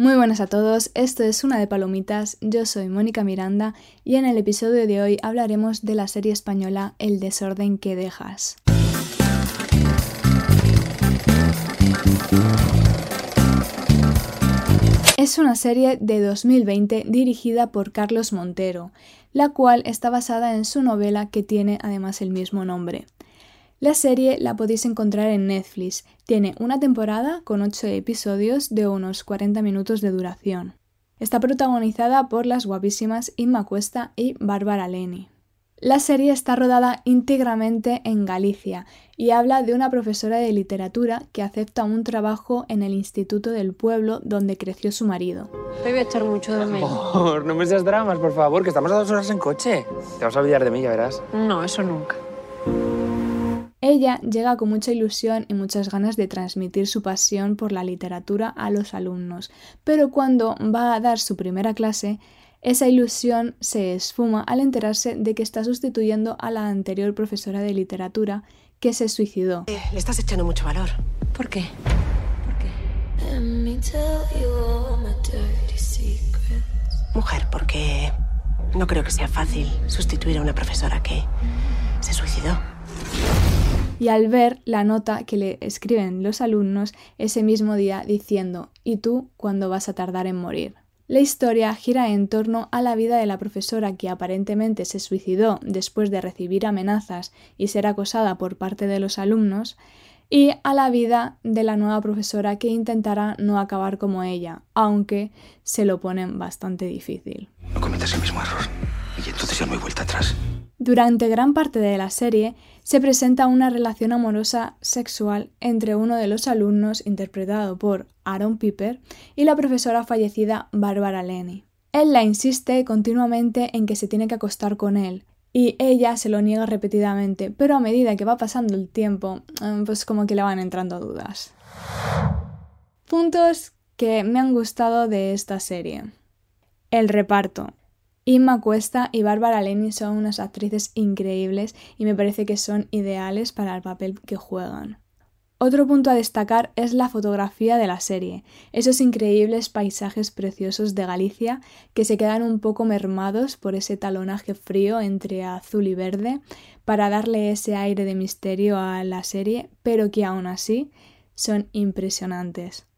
Muy buenas a todos, esto es Una de Palomitas, yo soy Mónica Miranda y en el episodio de hoy hablaremos de la serie española El desorden que dejas. Es una serie de 2020 dirigida por Carlos Montero, la cual está basada en su novela que tiene además el mismo nombre. La serie la podéis encontrar en Netflix. Tiene una temporada con 8 episodios de unos 40 minutos de duración. Está protagonizada por las guapísimas Inma Cuesta y Bárbara Leni. La serie está rodada íntegramente en Galicia y habla de una profesora de literatura que acepta un trabajo en el Instituto del Pueblo donde creció su marido. Te voy a echar mucho de menos. Amor, no me seas dramas, por favor, que estamos a dos horas en coche. Te vas a olvidar de mí, ya verás. No, eso nunca. Ella llega con mucha ilusión y muchas ganas de transmitir su pasión por la literatura a los alumnos, pero cuando va a dar su primera clase, esa ilusión se esfuma al enterarse de que está sustituyendo a la anterior profesora de literatura que se suicidó. Eh, le estás echando mucho valor. ¿Por qué? ¿Por qué? Mujer, porque no creo que sea fácil sustituir a una profesora que se suicidó y al ver la nota que le escriben los alumnos ese mismo día diciendo ¿Y tú cuándo vas a tardar en morir? La historia gira en torno a la vida de la profesora que aparentemente se suicidó después de recibir amenazas y ser acosada por parte de los alumnos, y a la vida de la nueva profesora que intentará no acabar como ella, aunque se lo ponen bastante difícil. No cometas el mismo error, Durante gran parte de la serie se presenta una relación amorosa sexual entre uno de los alumnos, interpretado por Aaron Piper, y la profesora fallecida Barbara Lenny. Él la insiste continuamente en que se tiene que acostar con él, y ella se lo niega repetidamente, pero a medida que va pasando el tiempo, mm, pues como que le van entrando dudas. Puntos que me han gustado de esta serie. El reparto. Inma Cuesta y Bárbara Leni son unas actrices increíbles y me parece que son ideales para el papel que juegan. Otro punto a destacar es la fotografía de la serie, esos increíbles paisajes preciosos de Galicia que se quedan un poco mermados por ese talonaje frío entre azul y verde para darle ese aire de misterio a la serie, pero que aún así son impresionantes.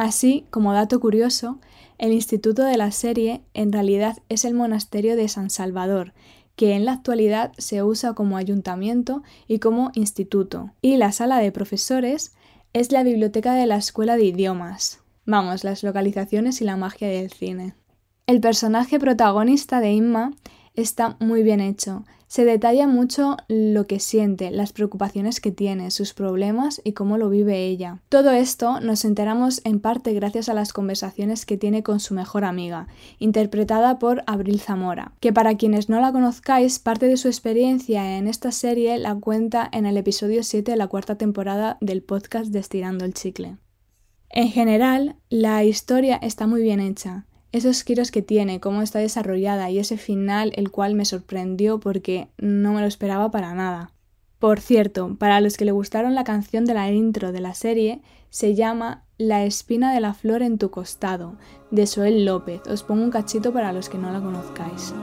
Así, como dato curioso, el instituto de la serie en realidad es el monasterio de San Salvador, que en la actualidad se usa como ayuntamiento y como instituto, y la sala de profesores es la biblioteca de la Escuela de Idiomas. Vamos, las localizaciones y la magia del cine. El personaje protagonista de Inma está muy bien hecho. Se detalla mucho lo que siente, las preocupaciones que tiene, sus problemas y cómo lo vive ella. Todo esto nos enteramos en parte gracias a las conversaciones que tiene con su mejor amiga, interpretada por Abril Zamora, que para quienes no la conozcáis, parte de su experiencia en esta serie la cuenta en el episodio 7 de la cuarta temporada del podcast Destirando el Chicle. En general, la historia está muy bien hecha esos giros que tiene, cómo está desarrollada y ese final el cual me sorprendió porque no me lo esperaba para nada. Por cierto, para los que le gustaron la canción de la intro de la serie, se llama La espina de la flor en tu costado, de Soel López. Os pongo un cachito para los que no la conozcáis.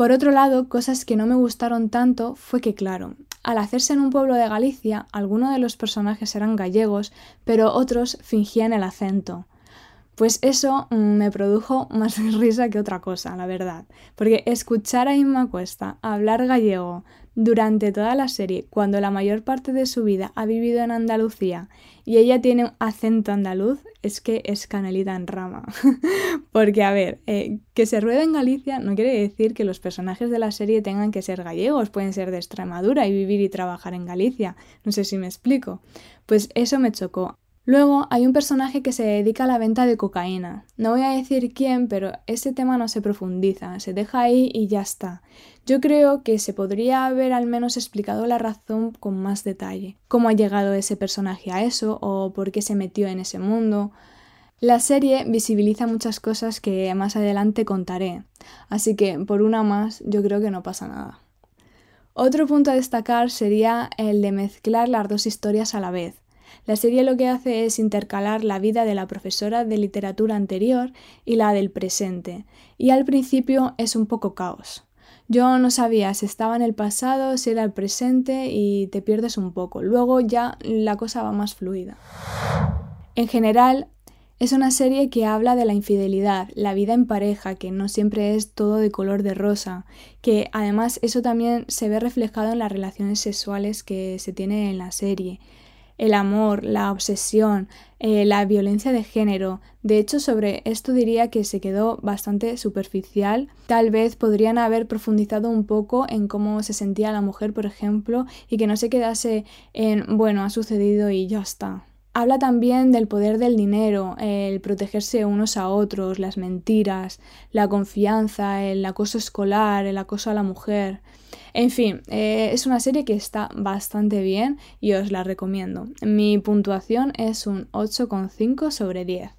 Por otro lado, cosas que no me gustaron tanto fue que, claro, al hacerse en un pueblo de Galicia, algunos de los personajes eran gallegos, pero otros fingían el acento. Pues eso mm, me produjo más risa que otra cosa, la verdad. Porque escuchar a Inma Cuesta hablar gallego durante toda la serie, cuando la mayor parte de su vida ha vivido en Andalucía y ella tiene un acento andaluz, es que es canelita en rama. Porque, a ver, eh, que se ruede en Galicia no quiere decir que los personajes de la serie tengan que ser gallegos, pueden ser de Extremadura y vivir y trabajar en Galicia. No sé si me explico. Pues eso me chocó. Luego hay un personaje que se dedica a la venta de cocaína. No voy a decir quién, pero ese tema no se profundiza, se deja ahí y ya está. Yo creo que se podría haber al menos explicado la razón con más detalle. Cómo ha llegado ese personaje a eso o por qué se metió en ese mundo. La serie visibiliza muchas cosas que más adelante contaré, así que por una más yo creo que no pasa nada. Otro punto a destacar sería el de mezclar las dos historias a la vez. La serie lo que hace es intercalar la vida de la profesora de literatura anterior y la del presente, y al principio es un poco caos. Yo no sabía si estaba en el pasado, si era el presente y te pierdes un poco. Luego ya la cosa va más fluida. En general, es una serie que habla de la infidelidad, la vida en pareja, que no siempre es todo de color de rosa, que además eso también se ve reflejado en las relaciones sexuales que se tienen en la serie el amor, la obsesión, eh, la violencia de género. De hecho, sobre esto diría que se quedó bastante superficial. Tal vez podrían haber profundizado un poco en cómo se sentía la mujer, por ejemplo, y que no se quedase en, bueno, ha sucedido y ya está. Habla también del poder del dinero, el protegerse unos a otros, las mentiras, la confianza, el acoso escolar, el acoso a la mujer. En fin, eh, es una serie que está bastante bien y os la recomiendo. Mi puntuación es un 8,5 sobre 10.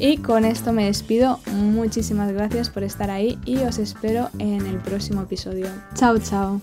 Y con esto me despido. Muchísimas gracias por estar ahí y os espero en el próximo episodio. Chao, chao.